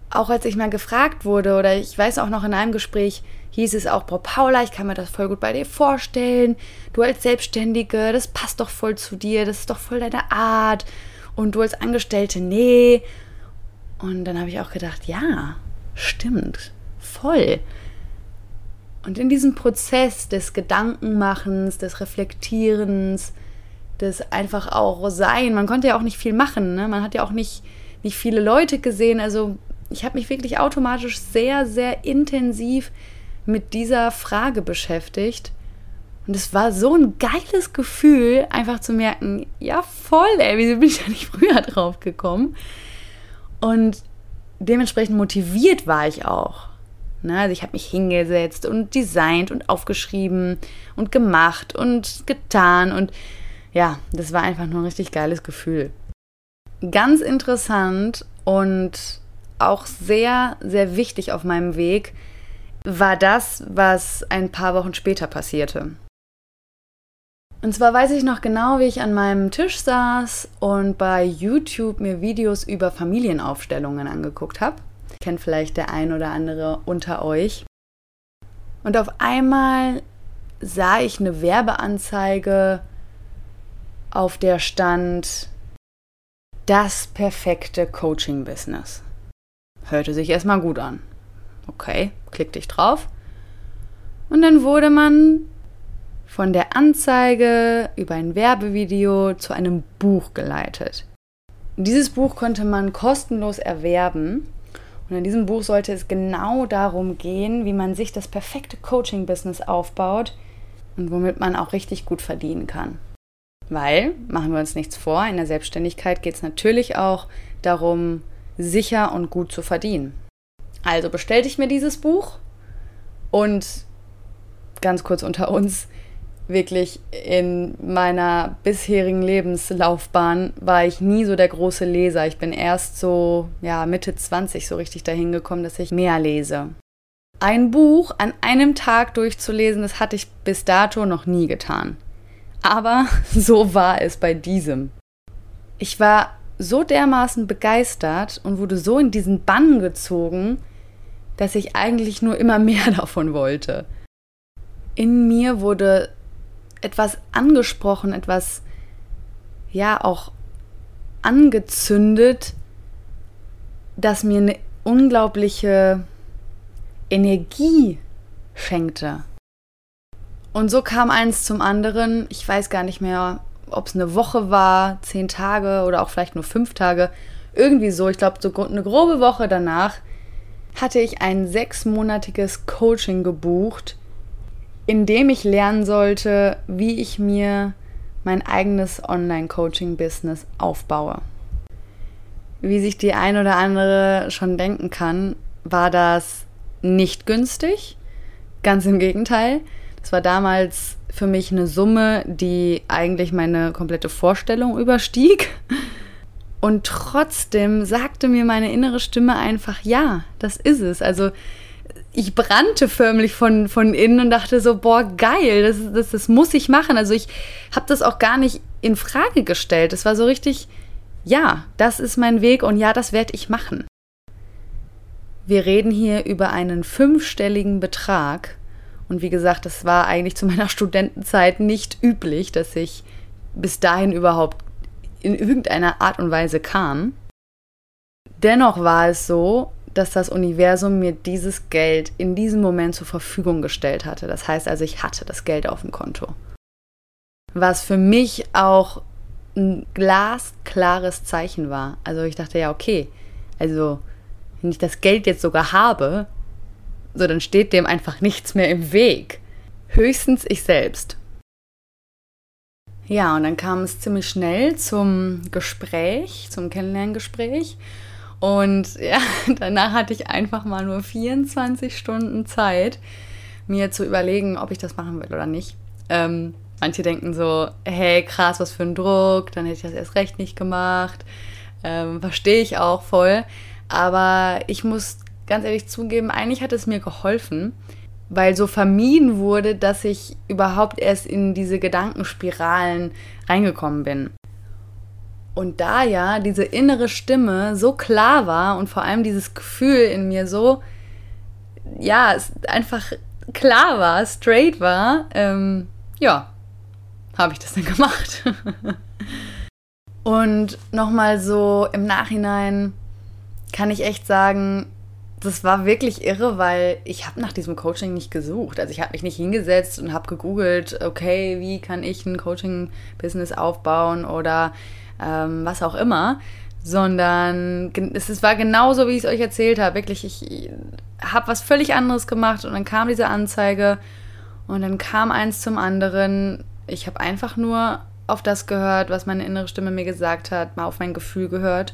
auch als ich mal gefragt wurde, oder ich weiß auch noch in einem Gespräch, hieß es auch, Frau Paula, ich kann mir das voll gut bei dir vorstellen. Du als Selbstständige, das passt doch voll zu dir, das ist doch voll deine Art. Und du als Angestellte, nee. Und dann habe ich auch gedacht, ja, stimmt, voll. Und in diesem Prozess des Gedankenmachens, des Reflektierens, das einfach auch sein. Man konnte ja auch nicht viel machen. Ne? Man hat ja auch nicht, nicht viele Leute gesehen. Also ich habe mich wirklich automatisch sehr, sehr intensiv mit dieser Frage beschäftigt. Und es war so ein geiles Gefühl, einfach zu merken, ja voll, ey, wieso bin ich da nicht früher drauf gekommen? Und dementsprechend motiviert war ich auch. Ne? Also ich habe mich hingesetzt und designt und aufgeschrieben und gemacht und getan und ja, das war einfach nur ein richtig geiles Gefühl. Ganz interessant und auch sehr, sehr wichtig auf meinem Weg war das, was ein paar Wochen später passierte. Und zwar weiß ich noch genau, wie ich an meinem Tisch saß und bei YouTube mir Videos über Familienaufstellungen angeguckt habe. Kennt vielleicht der ein oder andere unter euch. Und auf einmal sah ich eine Werbeanzeige auf der stand das perfekte Coaching-Business. Hörte sich erstmal gut an. Okay, klickte ich drauf. Und dann wurde man von der Anzeige über ein Werbevideo zu einem Buch geleitet. Dieses Buch konnte man kostenlos erwerben. Und in diesem Buch sollte es genau darum gehen, wie man sich das perfekte Coaching-Business aufbaut und womit man auch richtig gut verdienen kann. Weil, machen wir uns nichts vor, in der Selbstständigkeit geht es natürlich auch darum, sicher und gut zu verdienen. Also bestellte ich mir dieses Buch und ganz kurz unter uns, wirklich in meiner bisherigen Lebenslaufbahn war ich nie so der große Leser. Ich bin erst so, ja, Mitte 20 so richtig dahin gekommen, dass ich mehr lese. Ein Buch an einem Tag durchzulesen, das hatte ich bis dato noch nie getan. Aber so war es bei diesem. Ich war so dermaßen begeistert und wurde so in diesen Bann gezogen, dass ich eigentlich nur immer mehr davon wollte. In mir wurde etwas angesprochen, etwas ja auch angezündet, das mir eine unglaubliche Energie schenkte. Und so kam eins zum anderen. Ich weiß gar nicht mehr, ob es eine Woche war, zehn Tage oder auch vielleicht nur fünf Tage. Irgendwie so. Ich glaube, so eine grobe Woche danach hatte ich ein sechsmonatiges Coaching gebucht in dem ich lernen sollte, wie ich mir mein eigenes Online-Coaching-Business aufbaue. Wie sich die ein oder andere schon denken kann, war das nicht günstig. Ganz im Gegenteil. Das war damals für mich eine Summe, die eigentlich meine komplette Vorstellung überstieg. Und trotzdem sagte mir meine innere Stimme einfach, ja, das ist es. Also ich brannte förmlich von, von innen und dachte so, boah, geil, das, das, das muss ich machen. Also ich habe das auch gar nicht in Frage gestellt. Es war so richtig, ja, das ist mein Weg und ja, das werde ich machen. Wir reden hier über einen fünfstelligen Betrag. Und wie gesagt, das war eigentlich zu meiner Studentenzeit nicht üblich, dass ich bis dahin überhaupt in irgendeiner Art und Weise kam. Dennoch war es so, dass das Universum mir dieses Geld in diesem Moment zur Verfügung gestellt hatte. Das heißt also, ich hatte das Geld auf dem Konto. Was für mich auch ein glasklares Zeichen war. Also ich dachte ja, okay, also wenn ich das Geld jetzt sogar habe, so dann steht dem einfach nichts mehr im Weg. Höchstens ich selbst. Ja, und dann kam es ziemlich schnell zum Gespräch, zum Kennenlerngespräch. Und ja, danach hatte ich einfach mal nur 24 Stunden Zeit, mir zu überlegen, ob ich das machen will oder nicht. Ähm, manche denken so, hey, krass, was für ein Druck, dann hätte ich das erst recht nicht gemacht. Ähm, Verstehe ich auch voll. Aber ich muss ganz ehrlich zugeben, eigentlich hat es mir geholfen, weil so vermieden wurde, dass ich überhaupt erst in diese Gedankenspiralen reingekommen bin. Und da ja diese innere Stimme so klar war und vor allem dieses Gefühl in mir so, ja, einfach klar war, straight war, ähm, ja, habe ich das dann gemacht. und nochmal so im Nachhinein kann ich echt sagen, das war wirklich irre, weil ich habe nach diesem Coaching nicht gesucht. Also ich habe mich nicht hingesetzt und habe gegoogelt, okay, wie kann ich ein Coaching-Business aufbauen oder ähm, was auch immer, sondern es, es war genauso, wie ich es euch erzählt habe. Wirklich, ich habe was völlig anderes gemacht und dann kam diese Anzeige und dann kam eins zum anderen. Ich habe einfach nur auf das gehört, was meine innere Stimme mir gesagt hat, mal auf mein Gefühl gehört.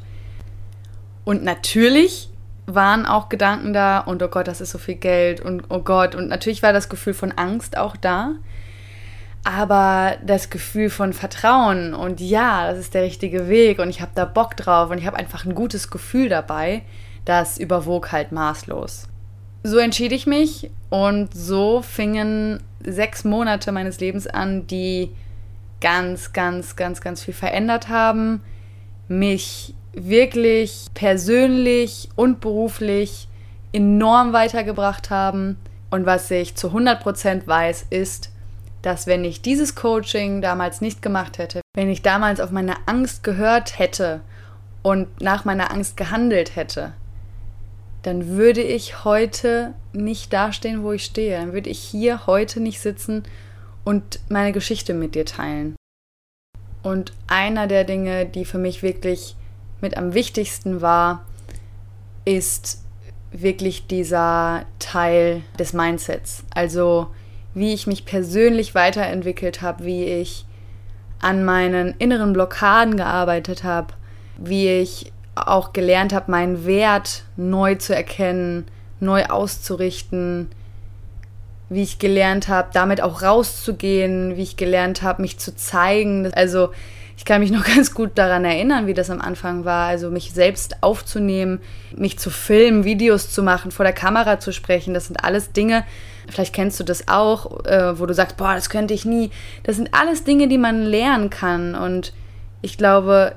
Und natürlich waren auch Gedanken da und oh Gott, das ist so viel Geld und oh Gott. Und natürlich war das Gefühl von Angst auch da aber das Gefühl von Vertrauen und ja, das ist der richtige Weg und ich habe da Bock drauf und ich habe einfach ein gutes Gefühl dabei, das überwog halt maßlos. So entschied ich mich und so fingen sechs Monate meines Lebens an, die ganz, ganz, ganz, ganz viel verändert haben, mich wirklich persönlich und beruflich enorm weitergebracht haben. Und was ich zu 100% weiß, ist, dass wenn ich dieses Coaching damals nicht gemacht hätte, wenn ich damals auf meine Angst gehört hätte und nach meiner Angst gehandelt hätte, dann würde ich heute nicht dastehen, wo ich stehe. Dann würde ich hier heute nicht sitzen und meine Geschichte mit dir teilen. Und einer der Dinge, die für mich wirklich mit am wichtigsten war, ist wirklich dieser Teil des Mindsets. Also wie ich mich persönlich weiterentwickelt habe, wie ich an meinen inneren Blockaden gearbeitet habe, wie ich auch gelernt habe, meinen Wert neu zu erkennen, neu auszurichten, wie ich gelernt habe, damit auch rauszugehen, wie ich gelernt habe, mich zu zeigen. Also ich kann mich noch ganz gut daran erinnern, wie das am Anfang war. Also mich selbst aufzunehmen, mich zu filmen, Videos zu machen, vor der Kamera zu sprechen. Das sind alles Dinge, vielleicht kennst du das auch, äh, wo du sagst, boah, das könnte ich nie. Das sind alles Dinge, die man lernen kann. Und ich glaube,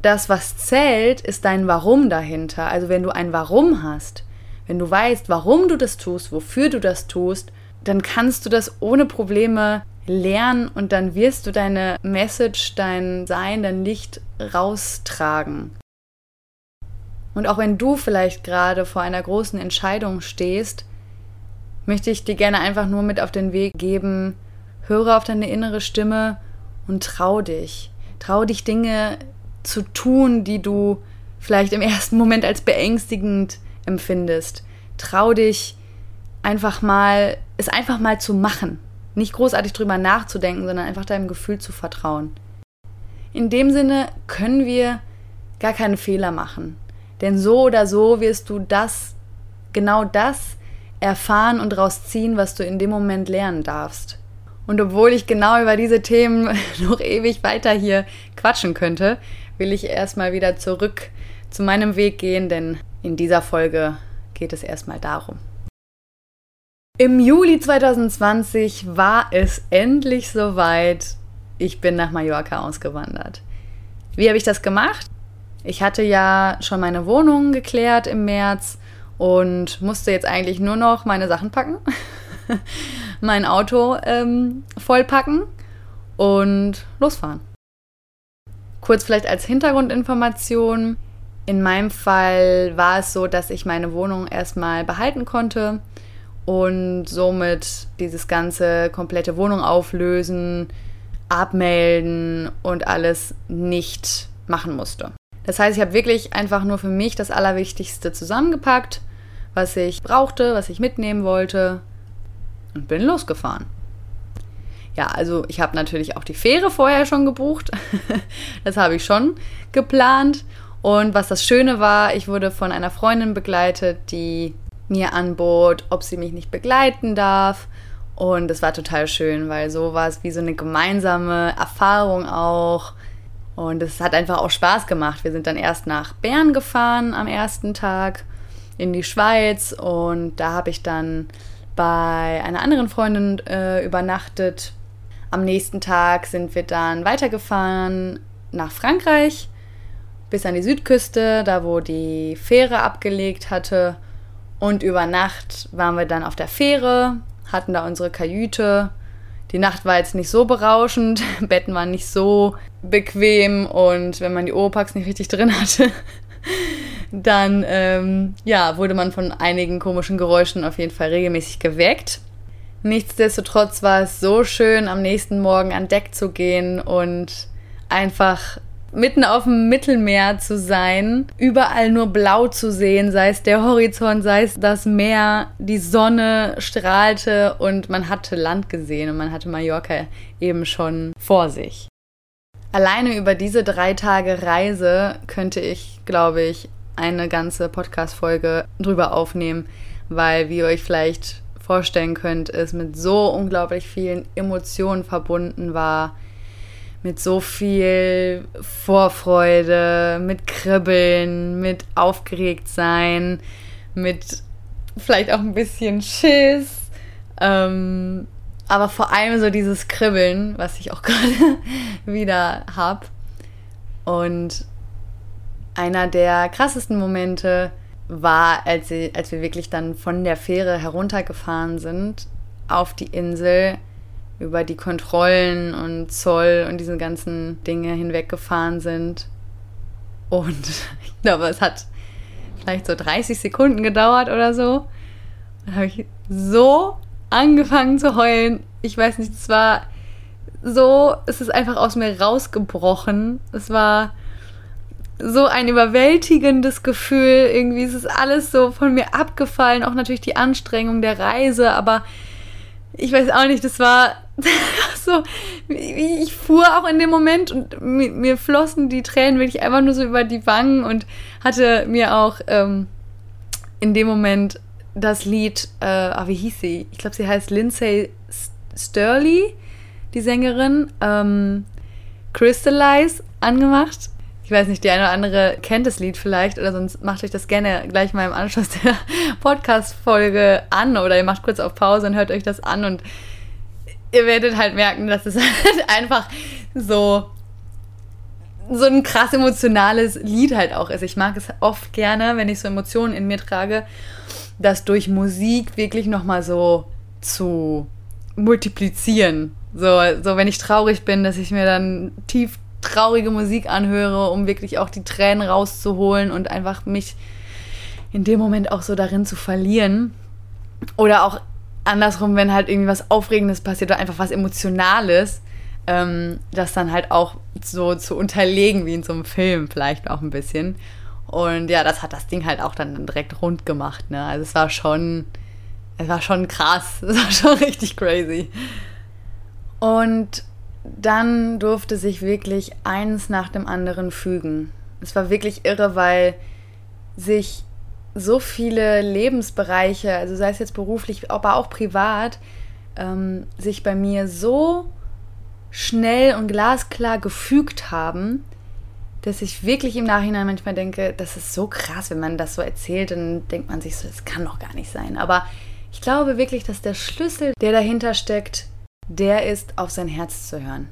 das, was zählt, ist dein Warum dahinter. Also wenn du ein Warum hast, wenn du weißt, warum du das tust, wofür du das tust, dann kannst du das ohne Probleme lernen und dann wirst du deine Message, dein Sein, dein Licht raustragen. Und auch wenn du vielleicht gerade vor einer großen Entscheidung stehst, möchte ich dir gerne einfach nur mit auf den Weg geben, höre auf deine innere Stimme und trau dich. Trau dich Dinge zu tun, die du vielleicht im ersten Moment als beängstigend empfindest. Trau dich einfach mal, es einfach mal zu machen. Nicht großartig drüber nachzudenken, sondern einfach deinem Gefühl zu vertrauen. In dem Sinne können wir gar keine Fehler machen. Denn so oder so wirst du das, genau das erfahren und daraus ziehen, was du in dem Moment lernen darfst. Und obwohl ich genau über diese Themen noch ewig weiter hier quatschen könnte, will ich erstmal wieder zurück zu meinem Weg gehen, denn in dieser Folge geht es erstmal darum. Im Juli 2020 war es endlich soweit. Ich bin nach Mallorca ausgewandert. Wie habe ich das gemacht? Ich hatte ja schon meine Wohnung geklärt im März und musste jetzt eigentlich nur noch meine Sachen packen, mein Auto ähm, vollpacken und losfahren. Kurz vielleicht als Hintergrundinformation. In meinem Fall war es so, dass ich meine Wohnung erstmal behalten konnte und somit dieses ganze komplette Wohnung auflösen, abmelden und alles nicht machen musste. Das heißt, ich habe wirklich einfach nur für mich das Allerwichtigste zusammengepackt, was ich brauchte, was ich mitnehmen wollte und bin losgefahren. Ja, also ich habe natürlich auch die Fähre vorher schon gebucht. das habe ich schon geplant. Und was das Schöne war, ich wurde von einer Freundin begleitet, die mir anbot, ob sie mich nicht begleiten darf. Und es war total schön, weil so war es wie so eine gemeinsame Erfahrung auch. Und es hat einfach auch Spaß gemacht. Wir sind dann erst nach Bern gefahren am ersten Tag in die Schweiz und da habe ich dann bei einer anderen Freundin äh, übernachtet. Am nächsten Tag sind wir dann weitergefahren nach Frankreich bis an die Südküste, da wo die Fähre abgelegt hatte. Und über Nacht waren wir dann auf der Fähre, hatten da unsere Kajüte. Die Nacht war jetzt nicht so berauschend, Betten waren nicht so bequem und wenn man die Oropax nicht richtig drin hatte, dann ähm, ja, wurde man von einigen komischen Geräuschen auf jeden Fall regelmäßig geweckt. Nichtsdestotrotz war es so schön, am nächsten Morgen an Deck zu gehen und einfach mitten auf dem Mittelmeer zu sein, überall nur blau zu sehen, sei es der Horizont, sei es das Meer, die Sonne strahlte und man hatte Land gesehen und man hatte Mallorca eben schon vor sich. Alleine über diese drei Tage Reise könnte ich, glaube ich, eine ganze Podcast-Folge drüber aufnehmen, weil, wie ihr euch vielleicht vorstellen könnt, es mit so unglaublich vielen Emotionen verbunden war mit so viel Vorfreude, mit Kribbeln, mit aufgeregt sein, mit vielleicht auch ein bisschen Schiss. Ähm, aber vor allem so dieses Kribbeln, was ich auch gerade wieder habe. Und einer der krassesten Momente war, als, sie, als wir wirklich dann von der Fähre heruntergefahren sind auf die Insel über die Kontrollen und Zoll und diese ganzen Dinge hinweggefahren sind. Und ich glaube, es hat vielleicht so 30 Sekunden gedauert oder so. Dann habe ich so angefangen zu heulen. Ich weiß nicht, es war so, es ist einfach aus mir rausgebrochen. Es war so ein überwältigendes Gefühl. Irgendwie ist es alles so von mir abgefallen. Auch natürlich die Anstrengung der Reise, aber ich weiß auch nicht, das war so, ich fuhr auch in dem Moment und mir, mir, flossen die Tränen wirklich einfach nur so über die Wangen und hatte mir auch ähm, in dem Moment das Lied, äh, ah, wie hieß sie? Ich glaube, sie heißt Lindsay Sturley, die Sängerin, ähm, Crystallize angemacht. Ich weiß nicht, die eine oder andere kennt das Lied vielleicht oder sonst macht euch das gerne gleich mal im Anschluss der Podcast-Folge an oder ihr macht kurz auf Pause und hört euch das an und ihr werdet halt merken, dass es halt einfach so so ein krass emotionales Lied halt auch ist. Ich mag es oft gerne, wenn ich so Emotionen in mir trage, das durch Musik wirklich nochmal so zu multiplizieren. So, so, wenn ich traurig bin, dass ich mir dann tief traurige Musik anhöre, um wirklich auch die Tränen rauszuholen und einfach mich in dem Moment auch so darin zu verlieren. Oder auch andersrum, wenn halt irgendwie was Aufregendes passiert oder einfach was Emotionales, ähm, das dann halt auch so zu unterlegen, wie in so einem Film vielleicht auch ein bisschen. Und ja, das hat das Ding halt auch dann direkt rund gemacht. Ne? Also es war schon, es war schon krass, es war schon richtig crazy. Und dann durfte sich wirklich eins nach dem anderen fügen. Es war wirklich irre, weil sich so viele Lebensbereiche, also sei es jetzt beruflich, aber auch privat, ähm, sich bei mir so schnell und glasklar gefügt haben, dass ich wirklich im Nachhinein manchmal denke, das ist so krass, wenn man das so erzählt, dann denkt man sich so, das kann doch gar nicht sein. Aber ich glaube wirklich, dass der Schlüssel, der dahinter steckt, der ist, auf sein Herz zu hören.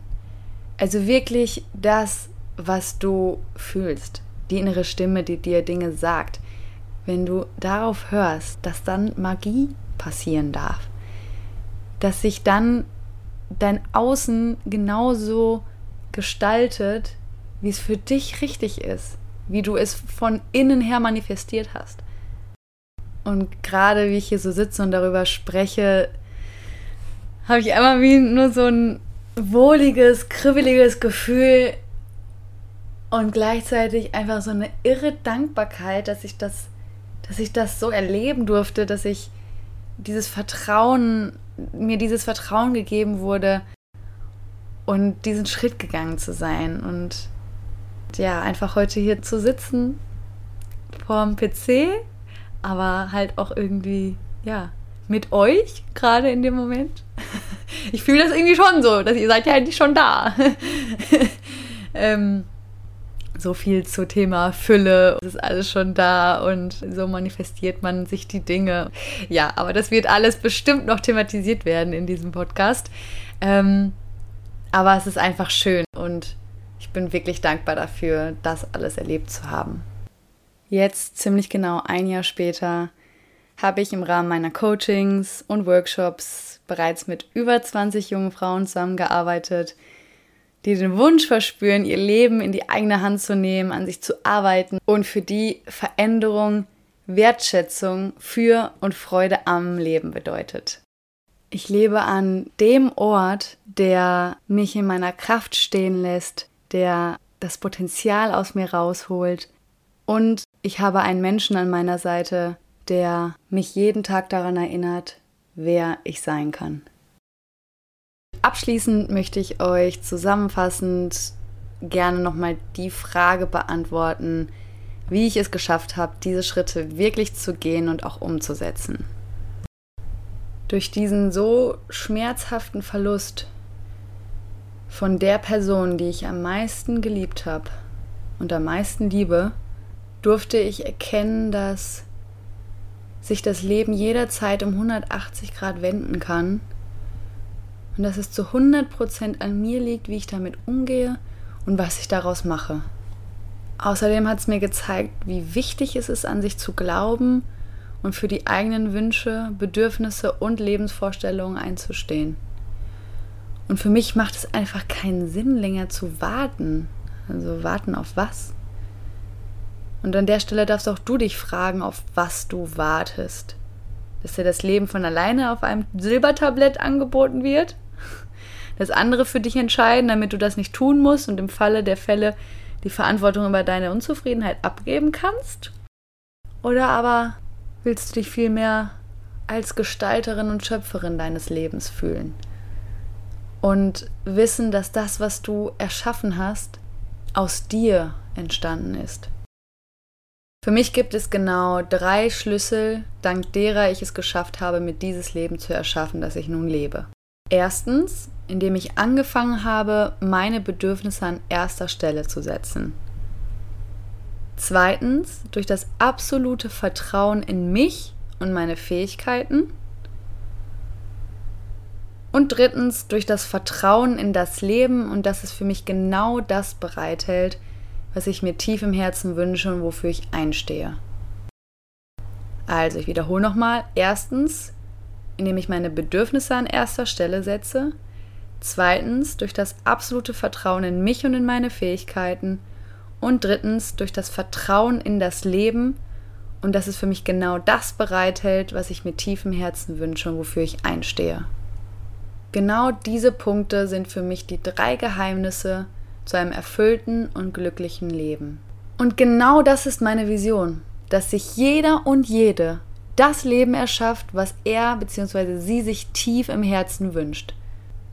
Also wirklich das, was du fühlst, die innere Stimme, die dir Dinge sagt. Wenn du darauf hörst, dass dann Magie passieren darf, dass sich dann dein Außen genauso gestaltet, wie es für dich richtig ist, wie du es von innen her manifestiert hast. Und gerade wie ich hier so sitze und darüber spreche, habe ich einmal wie nur so ein wohliges, kribbeliges Gefühl und gleichzeitig einfach so eine irre Dankbarkeit, dass ich das, dass ich das so erleben durfte, dass ich dieses Vertrauen, mir dieses Vertrauen gegeben wurde und diesen Schritt gegangen zu sein und ja, einfach heute hier zu sitzen vorm PC, aber halt auch irgendwie, ja, mit euch gerade in dem Moment. Ich fühle das irgendwie schon so, dass ihr seid ja eigentlich schon da. ähm, so viel zu Thema Fülle, es ist alles schon da und so manifestiert man sich die Dinge. Ja, aber das wird alles bestimmt noch thematisiert werden in diesem Podcast. Ähm, aber es ist einfach schön und ich bin wirklich dankbar dafür, das alles erlebt zu haben. Jetzt, ziemlich genau ein Jahr später, habe ich im Rahmen meiner Coachings und Workshops bereits mit über 20 jungen Frauen zusammengearbeitet, die den Wunsch verspüren, ihr Leben in die eigene Hand zu nehmen, an sich zu arbeiten und für die Veränderung Wertschätzung für und Freude am Leben bedeutet. Ich lebe an dem Ort, der mich in meiner Kraft stehen lässt, der das Potenzial aus mir rausholt und ich habe einen Menschen an meiner Seite, der mich jeden Tag daran erinnert, wer ich sein kann. Abschließend möchte ich euch zusammenfassend gerne nochmal die Frage beantworten, wie ich es geschafft habe, diese Schritte wirklich zu gehen und auch umzusetzen. Durch diesen so schmerzhaften Verlust von der Person, die ich am meisten geliebt habe und am meisten liebe, durfte ich erkennen, dass sich das Leben jederzeit um 180 Grad wenden kann und dass es zu 100% an mir liegt, wie ich damit umgehe und was ich daraus mache. Außerdem hat es mir gezeigt, wie wichtig es ist, an sich zu glauben und für die eigenen Wünsche, Bedürfnisse und Lebensvorstellungen einzustehen. Und für mich macht es einfach keinen Sinn, länger zu warten. Also warten auf was? Und an der Stelle darfst auch du dich fragen, auf was du wartest. Dass dir das Leben von alleine auf einem Silbertablett angeboten wird? Das andere für dich entscheiden, damit du das nicht tun musst und im Falle der Fälle die Verantwortung über deine Unzufriedenheit abgeben kannst? Oder aber willst du dich vielmehr als Gestalterin und Schöpferin deines Lebens fühlen? Und wissen, dass das, was du erschaffen hast, aus dir entstanden ist. Für mich gibt es genau drei Schlüssel, dank derer ich es geschafft habe, mir dieses Leben zu erschaffen, das ich nun lebe. Erstens, indem ich angefangen habe, meine Bedürfnisse an erster Stelle zu setzen. Zweitens, durch das absolute Vertrauen in mich und meine Fähigkeiten. Und drittens, durch das Vertrauen in das Leben und dass es für mich genau das bereithält, was ich mir tief im Herzen wünsche und wofür ich einstehe. Also, ich wiederhole nochmal. Erstens, indem ich meine Bedürfnisse an erster Stelle setze. Zweitens, durch das absolute Vertrauen in mich und in meine Fähigkeiten. Und drittens, durch das Vertrauen in das Leben und dass es für mich genau das bereithält, was ich mir tief im Herzen wünsche und wofür ich einstehe. Genau diese Punkte sind für mich die drei Geheimnisse, zu einem erfüllten und glücklichen Leben. Und genau das ist meine Vision, dass sich jeder und jede das Leben erschafft, was er bzw. sie sich tief im Herzen wünscht.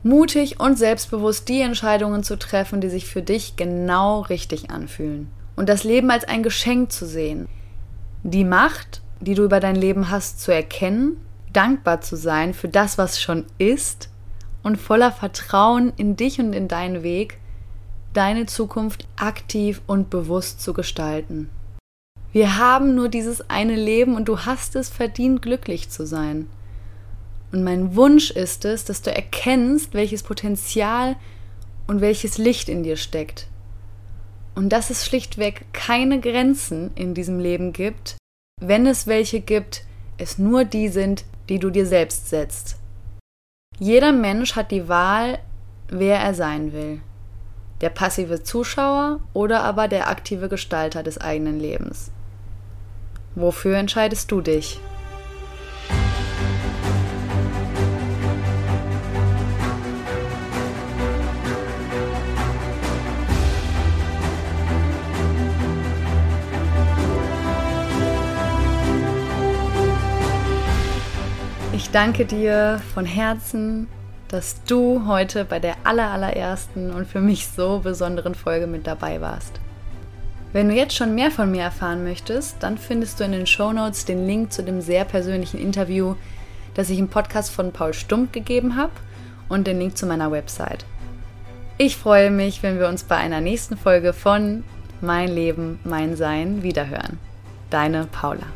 Mutig und selbstbewusst die Entscheidungen zu treffen, die sich für dich genau richtig anfühlen. Und das Leben als ein Geschenk zu sehen. Die Macht, die du über dein Leben hast, zu erkennen, dankbar zu sein für das, was schon ist und voller Vertrauen in dich und in deinen Weg deine Zukunft aktiv und bewusst zu gestalten. Wir haben nur dieses eine Leben und du hast es verdient, glücklich zu sein. Und mein Wunsch ist es, dass du erkennst, welches Potenzial und welches Licht in dir steckt. Und dass es schlichtweg keine Grenzen in diesem Leben gibt, wenn es welche gibt, es nur die sind, die du dir selbst setzt. Jeder Mensch hat die Wahl, wer er sein will der passive Zuschauer oder aber der aktive Gestalter des eigenen Lebens. Wofür entscheidest du dich? Ich danke dir von Herzen dass du heute bei der allerallerersten und für mich so besonderen Folge mit dabei warst. Wenn du jetzt schon mehr von mir erfahren möchtest, dann findest du in den Show Notes den Link zu dem sehr persönlichen Interview, das ich im Podcast von Paul Stump gegeben habe und den Link zu meiner Website. Ich freue mich, wenn wir uns bei einer nächsten Folge von Mein Leben, mein Sein wiederhören. Deine Paula.